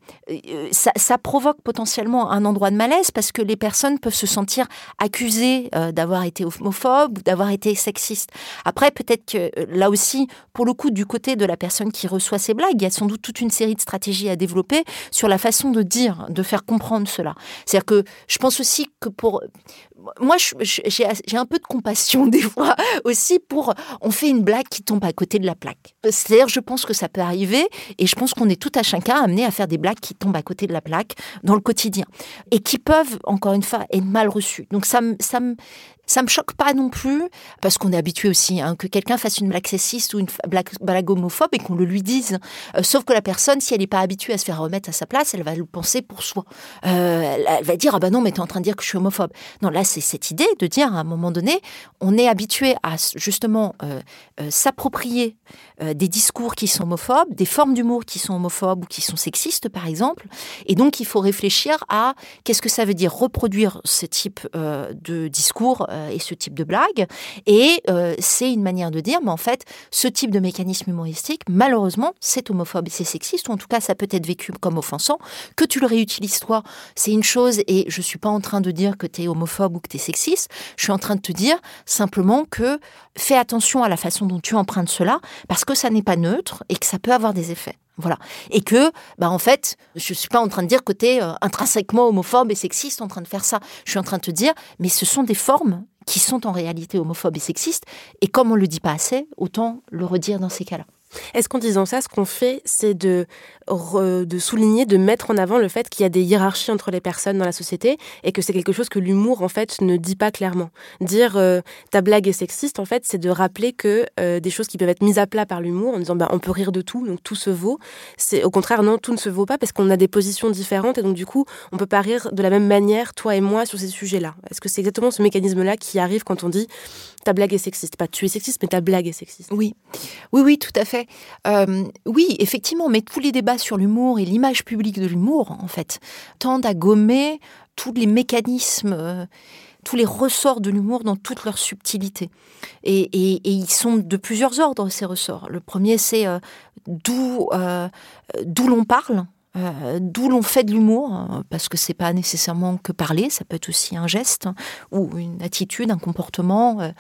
Speaker 8: ça, provoque potentiellement un endroit de malaise parce que les personnes peuvent se sentir accusées d'avoir été homophobes ou d'avoir été sexistes. Après, peut-être que là aussi, pour le coup, du côté de la personne qui reçoit ces blagues, il y a sans doute toute une série de stratégies à développer sur la façon de dire, de faire comprendre cela. C'est-à-dire que je pense aussi que pour moi, j'ai un peu de compassion [laughs] des fois aussi pour. On fait une blague qui tombe à côté de la plaque. C'est-à-dire, je pense que ça peut arriver et je pense qu'on est tout à chacun amené à faire des blagues qui tombent à côté de la plaque dans le quotidien et qui peuvent, encore une fois, être mal reçues. Donc, ça, ça, ça me choque pas non plus, parce qu'on est habitué aussi hein, que quelqu'un fasse une blague sexiste ou une blague, homophobe et qu'on le lui dise. Euh, sauf que la personne, si elle n'est pas habituée à se faire remettre à sa place, elle va le penser pour soi. Euh, elle, va dire ah ben non, mais tu es en train de dire que je suis homophobe. Non, là c'est cette idée de dire à un moment donné, on est habitué à justement euh, s'approprier des discours qui sont homophobes, des formes d'humour qui sont homophobes ou qui sont sexistes par exemple, et donc il faut réfléchir à qu'est-ce que ça veut dire reproduire ce type de discours euh, et ce type de blague. Et euh, c'est une manière de dire, mais en fait, ce type de mécanisme humoristique, malheureusement, c'est homophobe et c'est sexiste, ou en tout cas, ça peut être vécu comme offensant. Que tu le réutilises toi, c'est une chose, et je suis pas en train de dire que tu es homophobe ou que tu es sexiste, je suis en train de te dire simplement que fais attention à la façon dont tu empruntes cela, parce que ça n'est pas neutre et que ça peut avoir des effets. Voilà. Et que, bah, en fait, je ne suis pas en train de dire que tu euh, intrinsèquement homophobe et sexiste en train de faire ça. Je suis en train de te dire, mais ce sont des formes qui sont en réalité homophobes et sexistes. Et comme on ne le dit pas assez, autant le redire dans ces cas-là.
Speaker 7: Est-ce qu'en disant ça, ce qu'on fait, c'est de, de souligner, de mettre en avant le fait qu'il y a des hiérarchies entre les personnes dans la société et que c'est quelque chose que l'humour, en fait, ne dit pas clairement. Dire euh, ta blague est sexiste, en fait, c'est de rappeler que euh, des choses qui peuvent être mises à plat par l'humour en disant bah, on peut rire de tout, donc tout se vaut. C'est Au contraire, non, tout ne se vaut pas parce qu'on a des positions différentes et donc du coup, on peut pas rire de la même manière, toi et moi, sur ces sujets-là. Est-ce que c'est exactement ce mécanisme-là qui arrive quand on dit ta blague est sexiste Pas tu es sexiste, mais ta blague est sexiste.
Speaker 8: Oui, oui, oui, tout à fait. Euh, oui, effectivement, mais tous les débats sur l'humour et l'image publique de l'humour, en fait, tendent à gommer tous les mécanismes, euh, tous les ressorts de l'humour dans toute leur subtilité. Et, ils sont de plusieurs ordres, ces ressorts. Le premier, c'est euh, d'où d'où l'on parle. d'où l'on fait de l'humour, parce que c'est pas nécessairement que parler, ça peut être aussi un geste ou une attitude, un comportement.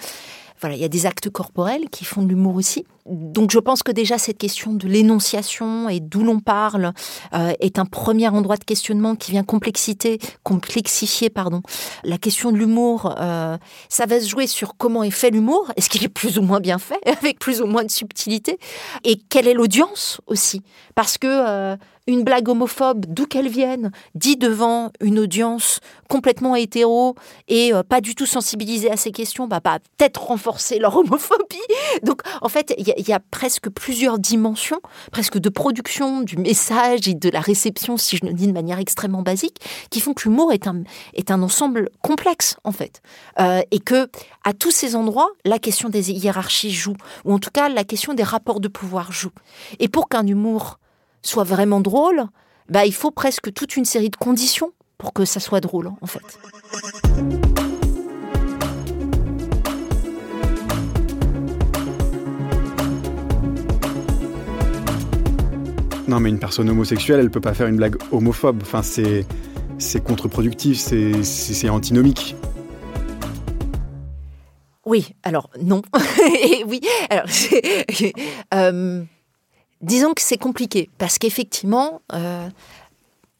Speaker 8: Voilà, il y a des actes corporels qui font de l'humour aussi. Donc je pense que déjà cette question de l'énonciation et d'où l'on parle euh, est un premier endroit de questionnement qui vient complexité, complexifier pardon, la question de l'humour. Euh, ça va se jouer sur comment est fait l'humour, est-ce qu'il est plus ou moins bien fait, [laughs] avec plus ou moins de subtilité, et quelle est l'audience aussi, parce que euh, une blague homophobe, d'où qu'elle vienne, dit devant une audience complètement hétéro et pas du tout sensibilisée à ces questions, bah, va peut-être renforcer leur homophobie. [laughs] Donc, en fait, il y, a presque plusieurs dimensions, presque de production du message et de la réception, si je le dis de manière extrêmement basique, qui font que l'humour est un, est un ensemble complexe, en fait. Euh, et que, à tous ces endroits, la question des hiérarchies joue, ou en tout cas, la question des rapports de pouvoir joue. Et pour qu'un humour soit vraiment drôle, bah, il faut presque toute une série de conditions pour que ça soit drôle, en fait.
Speaker 9: Non, mais une personne homosexuelle, elle peut pas faire une blague homophobe. Enfin, c'est c'est contre-productif, c'est antinomique.
Speaker 8: Oui, alors non. [laughs] Et oui, alors [laughs] euh, disons que c'est compliqué parce qu'effectivement, euh,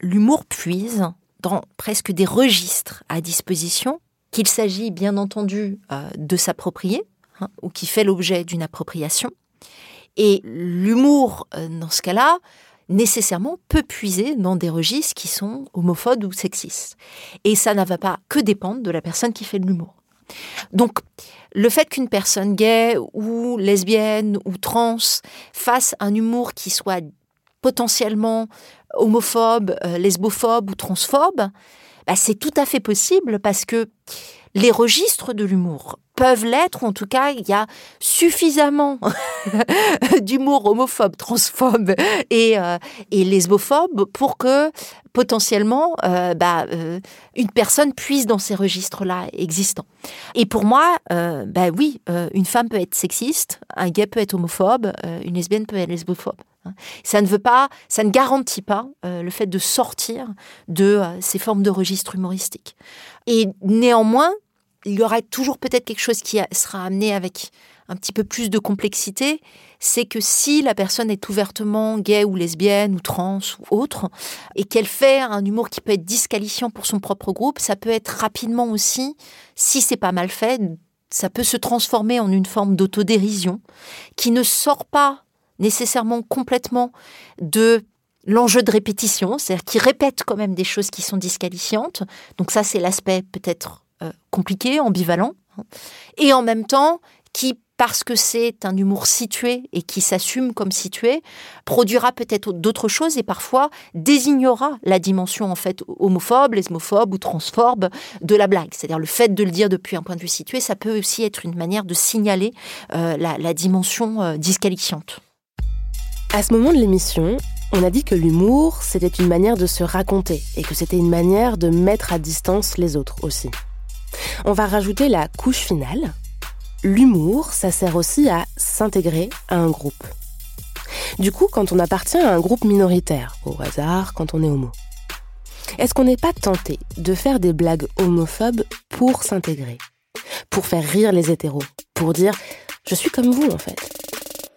Speaker 8: l'humour puise dans presque des registres à disposition qu'il s'agit bien entendu euh, de s'approprier hein, ou qui fait l'objet d'une appropriation et l'humour, euh, dans ce cas-là, nécessairement peut puiser dans des registres qui sont homophobes ou sexistes. Et ça ne va pas que dépendre de la personne qui fait de l'humour. Donc, le fait qu'une personne gay ou lesbienne ou trans fasse un humour qui soit potentiellement homophobe, euh, lesbophobe ou transphobe, bah, c'est tout à fait possible parce que les registres de l'humour peuvent l'être, en tout cas, il y a suffisamment [laughs] d'humour homophobe, transphobe et, euh, et, lesbophobe pour que potentiellement euh, bah, euh, une personne puisse dans ces registres-là existants. Et pour moi, bah oui, une femme peut être sexiste, un gay peut être homophobe, une lesbienne peut être lesbophobe. Hein. Ça ne veut pas, ça ne garantit pas le fait de sortir de ces formes de registres humoristiques. Et néanmoins, il y aura toujours peut-être quelque chose qui sera amené avec un petit peu plus de complexité, c'est que si la personne est ouvertement gay ou lesbienne ou trans ou autre, et qu'elle fait un humour qui peut être disqualifiant pour son propre groupe, ça peut être rapidement aussi, si c'est pas mal fait, ça peut se transformer en une forme d'autodérision qui ne sort pas nécessairement complètement de l'enjeu de répétition, c'est-à-dire qui répète quand même des choses qui sont disqualifiantes. Donc ça, c'est l'aspect peut-être compliqué, ambivalent, hein. et en même temps qui, parce que c'est un humour situé et qui s'assume comme situé, produira peut-être d'autres choses et parfois désignera la dimension en fait homophobe, lesbophobe ou transphobe de la blague. C'est-à-dire le fait de le dire depuis un point de vue situé, ça peut aussi être une manière de signaler euh, la, dimension euh, disqualifiante.
Speaker 7: À ce moment de l'émission, on a dit que l'humour, c'était une manière de se raconter et que c'était une manière de mettre à distance les autres aussi. On va rajouter la couche finale. L'humour, ça sert aussi à s'intégrer à un groupe. Du coup, quand on appartient à un groupe minoritaire, au hasard, quand on est homo, est-ce qu'on n'est pas tenté de faire des blagues homophobes pour s'intégrer? Pour faire rire les hétéros Pour dire je suis comme vous en fait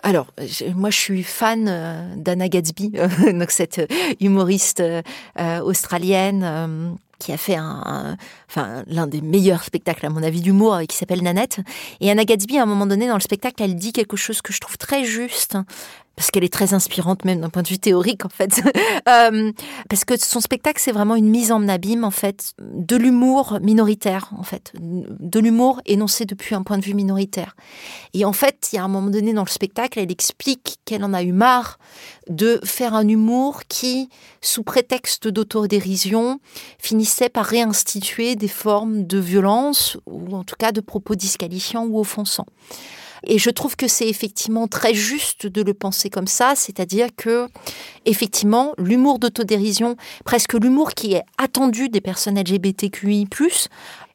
Speaker 8: alors, moi, je suis fan euh, d'Anna Gatsby, [laughs] donc cette humoriste euh, australienne qui a fait un, enfin, l'un des meilleurs spectacles, à mon avis, d'humour, qui s'appelle Nanette. Et Anna Gatsby, à un moment donné, dans le spectacle, elle dit quelque chose que je trouve très juste parce qu'elle est très inspirante même d'un point de vue théorique en fait. [laughs] Euh, parce que son spectacle c'est vraiment une mise en abîme en fait de l'humour minoritaire en fait, de l'humour énoncé depuis un point de vue minoritaire. Et en fait, il y a un moment donné dans le spectacle, elle explique qu'elle en a eu marre de faire un humour qui, sous prétexte d'autodérision, finissait par réinstituer des formes de violence ou en tout cas de propos disqualifiants ou offensants. Et je trouve que c'est effectivement très juste de le penser comme ça, c'est-à-dire que effectivement, l'humour d'autodérision, presque l'humour qui est attendu des personnes LGBTQI+,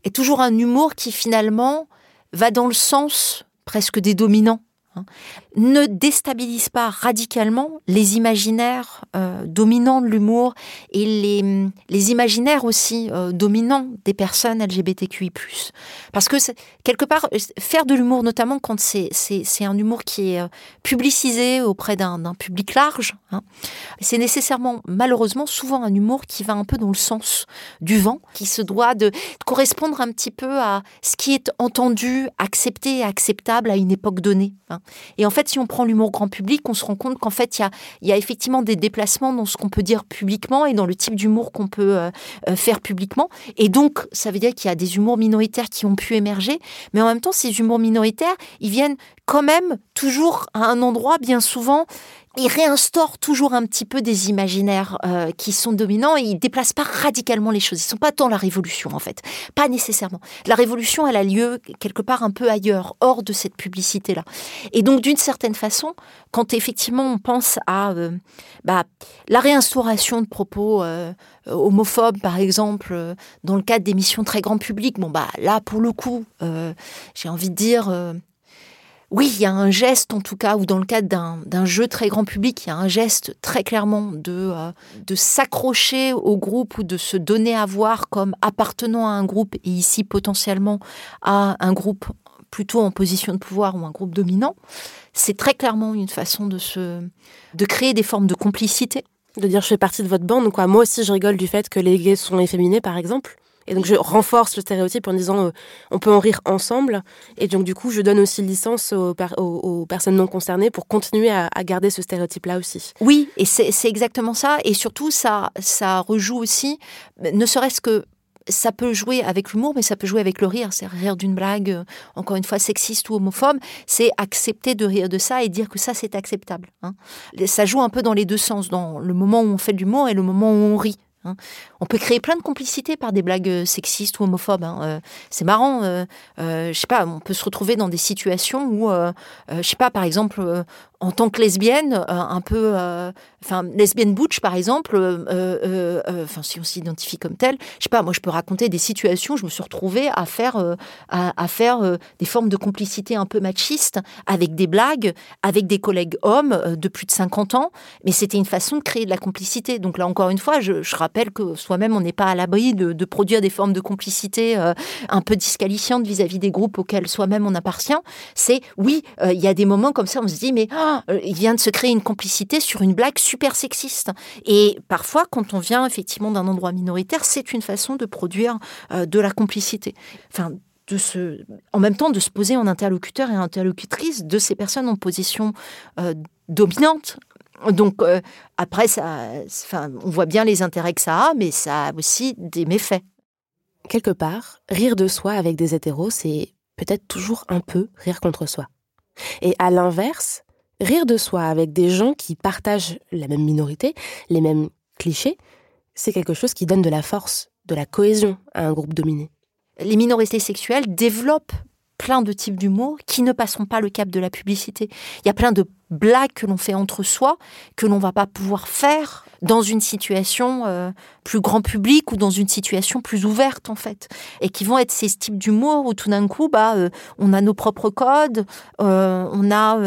Speaker 8: est toujours un humour qui finalement va dans le sens presque des dominants Hein, ne déstabilise pas radicalement les imaginaires euh, dominants de l'humour et les, les, imaginaires aussi euh, dominants des personnes LGBTQI+. Parce que quelque part, faire de l'humour, notamment quand c'est un humour qui est euh, publicisé auprès d'un public large, hein, c'est nécessairement, malheureusement, souvent un humour qui va un peu dans le sens du vent, qui se doit de correspondre un petit peu à ce qui est entendu, accepté et acceptable à une époque donnée. Hein. Et en fait, si on prend l'humour grand public, on se rend compte qu'en fait, il y a, effectivement des déplacements dans ce qu'on peut dire publiquement et dans le type d'humour qu'on peut euh, euh, faire publiquement. Et donc, ça veut dire qu'il y a des humours minoritaires qui ont pu émerger, mais en même temps, ces humours minoritaires, ils viennent quand même toujours à un endroit bien souvent il réinstaure toujours un petit peu des imaginaires euh, qui sont dominants et il déplace pas radicalement les choses. Ils sont pas dans la révolution en fait, pas nécessairement. La révolution, elle a lieu quelque part un peu ailleurs, hors de cette publicité là. Et donc d'une certaine façon, quand effectivement on pense à euh, bah, la réinstauration de propos euh, homophobes par exemple dans le cadre d'émissions très grand public, bon bah là pour le coup, j'ai envie de dire oui, il y a un geste en tout cas, ou dans le cadre d'un jeu très grand public, il y a un geste très clairement de, euh, de s'accrocher au groupe ou de se donner à voir comme appartenant à un groupe, et ici potentiellement à un groupe plutôt en position de pouvoir ou un groupe dominant. C'est très clairement une façon de, se, de créer des formes de complicité.
Speaker 7: De dire je fais partie de votre bande, quoi. Moi aussi je rigole du fait que les gays sont efféminés par exemple. Et donc je renforce le stéréotype en disant euh, on peut en rire ensemble. Et donc du coup, je donne aussi licence aux, personnes non concernées pour continuer à, garder ce stéréotype-là aussi.
Speaker 8: Oui, et c'est exactement ça. Et surtout, ça, ça rejoue aussi, ne serait-ce que ça peut jouer avec l'humour, mais ça peut jouer avec le rire. C'est rire d'une blague, euh, encore une fois, sexiste ou homophobe. C'est accepter de rire de ça et dire que ça, c'est acceptable. Hein. Ça joue un peu dans les deux sens, dans le moment où on fait de l'humour et le moment où on rit. Hein. On peut créer plein de complicités par des blagues euh, sexistes ou homophobes. Hein. Euh, c'est marrant. Euh, je sais pas, on peut se retrouver dans des situations où, je sais pas, par exemple, en tant que lesbienne, un peu, enfin, lesbienne butch par exemple, enfin, si on s'identifie comme telle, je sais pas, moi je peux raconter des situations où je me suis retrouvée à faire, à, faire des formes de complicité un peu machistes avec des blagues, avec des collègues hommes de plus de 50 ans, mais c'était une façon de créer de la complicité. Donc là encore une fois, je, je rappelle que soi-même, on n'est pas à l'abri de, produire des formes de complicité euh, un peu disqualifiantes vis-à-vis des groupes auxquels soi-même on appartient. C'est oui, euh, il y a des moments comme ça, on se dit mais euh, il vient de se créer une complicité sur une blague super sexiste. Et parfois, quand on vient effectivement d'un endroit minoritaire, c'est une façon de produire de la complicité. Enfin, de se, en même temps de se poser en interlocuteur et interlocutrice de ces personnes en position dominante donc euh, après, ça, enfin, on voit bien les intérêts que ça a, mais ça a aussi des méfaits.
Speaker 7: Quelque part, rire de soi avec des hétéros, c'est peut-être toujours un peu rire contre soi. Et à l'inverse, rire de soi avec des gens qui partagent la même minorité, les mêmes clichés, c'est quelque chose qui donne de la force, de la cohésion à un groupe dominé.
Speaker 8: Les minorités sexuelles développent plein de types d'humour qui ne passeront pas le cap de la publicité. Il y a plein de blagues que l'on fait entre soi que l'on va pas pouvoir faire dans une situation euh, plus grand public ou dans une situation plus ouverte en fait et qui vont être ces types d'humour où tout d'un coup bah euh, on a nos propres codes euh, on a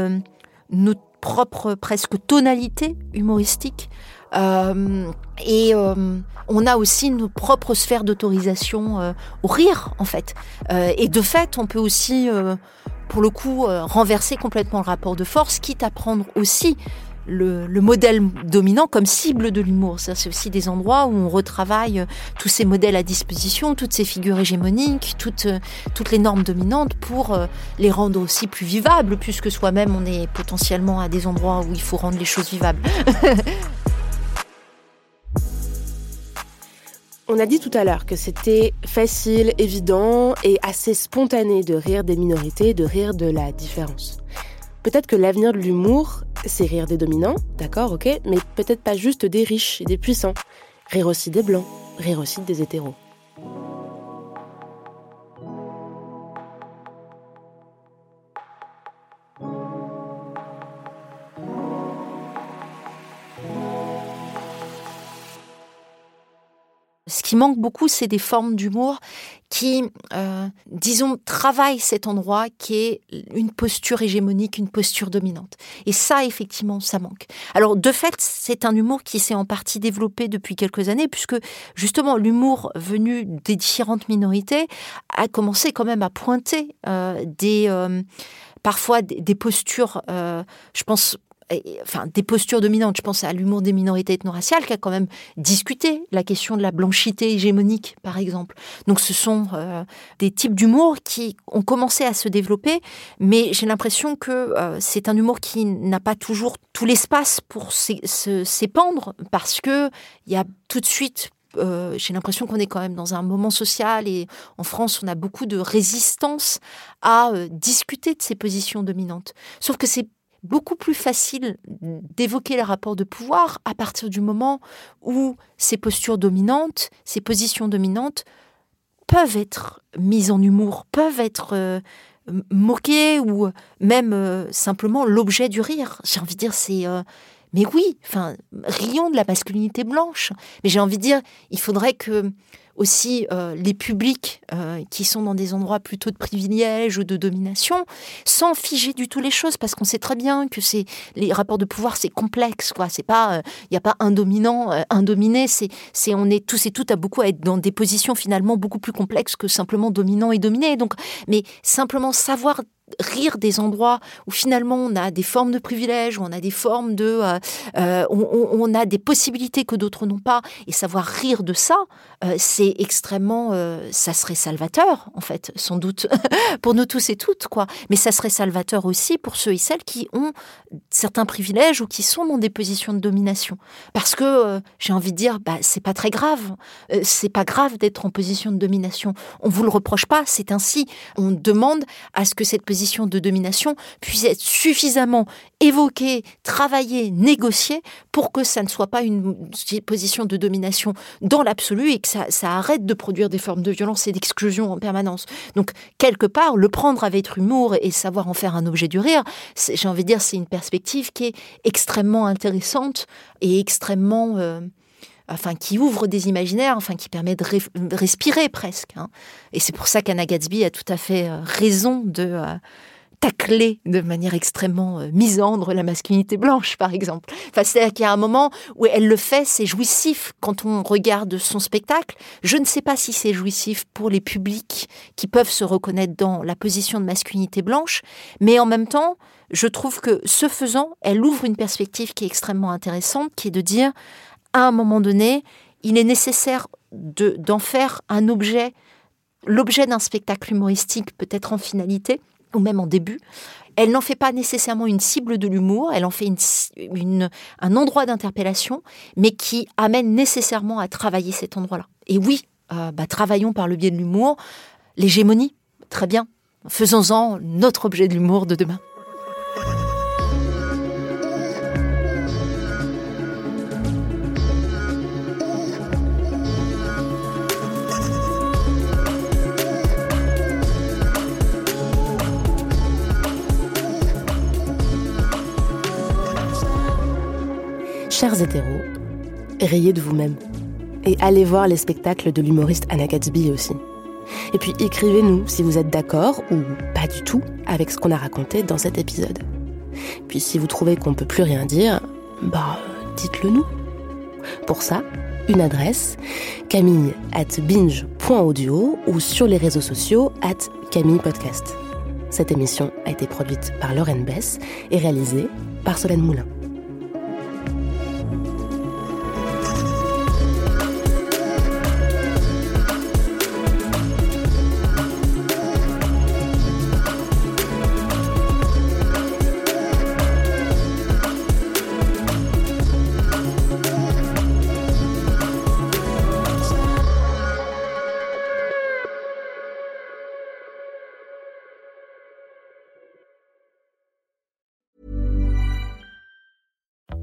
Speaker 8: notre propre presque tonalité humoristique euh, et euh, on a aussi nos propres sphères d'autorisation euh, au rire, en fait. et de fait, on peut aussi, pour le coup, renverser complètement le rapport de force, quitte à prendre aussi le, modèle dominant comme cible de l'humour. C'est aussi des endroits où on retravaille tous ces modèles à disposition, toutes ces figures hégémoniques, toutes, toutes les normes dominantes pour les rendre aussi plus vivables, puisque soi-même on est potentiellement à des endroits où il faut rendre les choses vivables. [laughs]
Speaker 7: On a dit tout à l'heure que c'était facile, évident et assez spontané de rire des minorités, de rire de la différence. Peut-être que l'avenir de l'humour, c'est rire des dominants, d'accord, ok, mais peut-être pas juste des riches et des puissants. Rire aussi des blancs, rire aussi des hétéros.
Speaker 8: Ce qui manque beaucoup, c'est des formes d'humour qui, euh, disons, travaillent cet endroit qui est une posture hégémonique, une posture dominante. Et ça, effectivement, ça manque. Alors, de fait, c'est un humour qui s'est en partie développé depuis quelques années, puisque justement, l'humour venu des différentes minorités a commencé quand même à pointer euh, des, euh, parfois des, postures, je pense, enfin, des postures dominantes. Je pense à l'humour des minorités ethno-raciales qui a quand même discuté la question de la blanchité hégémonique, par exemple. Donc ce sont euh, des types d'humour qui ont commencé à se développer, mais j'ai l'impression que euh, c'est un humour qui n'a pas toujours tout l'espace pour s'épandre parce que il y a tout de suite euh, j'ai l'impression qu'on est quand même dans un moment social et en France, on a beaucoup de résistance à discuter de ces positions dominantes. Sauf que c'est beaucoup plus facile d'évoquer les rapports de pouvoir à partir du moment où ces postures dominantes, ces positions dominantes peuvent être mises en humour, peuvent être euh, moquées ou même euh, simplement l'objet du rire. J'ai envie de dire, c'est... Euh, mais oui, enfin, rions de la masculinité blanche. Mais j'ai envie de dire, il faudrait que aussi euh, les publics euh, qui sont dans des endroits plutôt de privilège ou de domination, sans figer du tout les choses, parce qu'on sait très bien que c'est les rapports de pouvoir, c'est complexe, quoi. C'est pas, il euh, n'y a pas un dominant, un dominé. C'est, c'est, on est tous et toutes à beaucoup à être dans des positions finalement beaucoup plus complexes que simplement dominant et dominé. Donc, mais simplement savoir rire des endroits où finalement on a des formes de privilèges, où on a des formes de, euh, euh, on, a des possibilités que d'autres n'ont pas, et savoir rire de ça, euh, c'est extrêmement, ça serait salvateur en fait, sans doute [laughs] pour nous tous et toutes quoi. Mais ça serait salvateur aussi pour ceux et celles qui ont certains privilèges ou qui sont dans des positions de domination, parce que j'ai envie de dire, bah c'est pas très grave, c'est pas grave d'être en position de domination. On vous le reproche pas, c'est ainsi. On demande à ce que cette position de domination puisse être suffisamment évoquée, travaillée, négociée pour que ça ne soit pas une position de domination dans l'absolu et que ça, arrête de produire des formes de violence et d'exclusion en permanence. Donc, quelque part, le prendre avec humour et savoir en faire un objet du rire, j'ai envie de dire, c'est une perspective qui est extrêmement intéressante et extrêmement... Euh, enfin qui ouvre des imaginaires, enfin qui permet de, respirer presque. Hein. Et c'est pour ça qu'Anna Gatsby a tout à fait euh, raison de euh, tacler de manière extrêmement euh, misandre la masculinité blanche, par exemple. Enfin, c'est-à-dire qu'il y a un moment où elle le fait, c'est jouissif quand on regarde son spectacle. Je ne sais pas si c'est jouissif pour les publics qui peuvent se reconnaître dans la position de masculinité blanche, mais en même temps, je trouve que ce faisant, elle ouvre une perspective qui est extrêmement intéressante, qui est de dire à un moment donné, il est nécessaire d'en faire un objet, l'objet d'un spectacle humoristique, peut-être en finalité, ou même en début. Elle n'en fait pas nécessairement une cible de l'humour, elle en fait une, un endroit d'interpellation, mais qui amène nécessairement à travailler cet endroit-là. Et oui, euh, bah, travaillons par le biais de l'humour, l'hégémonie, très bien. Faisons-en notre objet de l'humour de demain.
Speaker 7: Chers hétéros, rayez de vous-même. Et allez voir les spectacles de l'humoriste Anna Gatsby aussi. Et puis écrivez-nous si vous êtes d'accord ou pas du tout avec ce qu'on a raconté dans cet épisode. Puis si vous trouvez qu'on peut plus rien dire, bah dites-le nous. Pour ça, une adresse camille at binge.audio ou sur les réseaux sociaux at Camille Podcast. Cette émission a été produite par Lauren Bess et réalisée par Solène Moulin.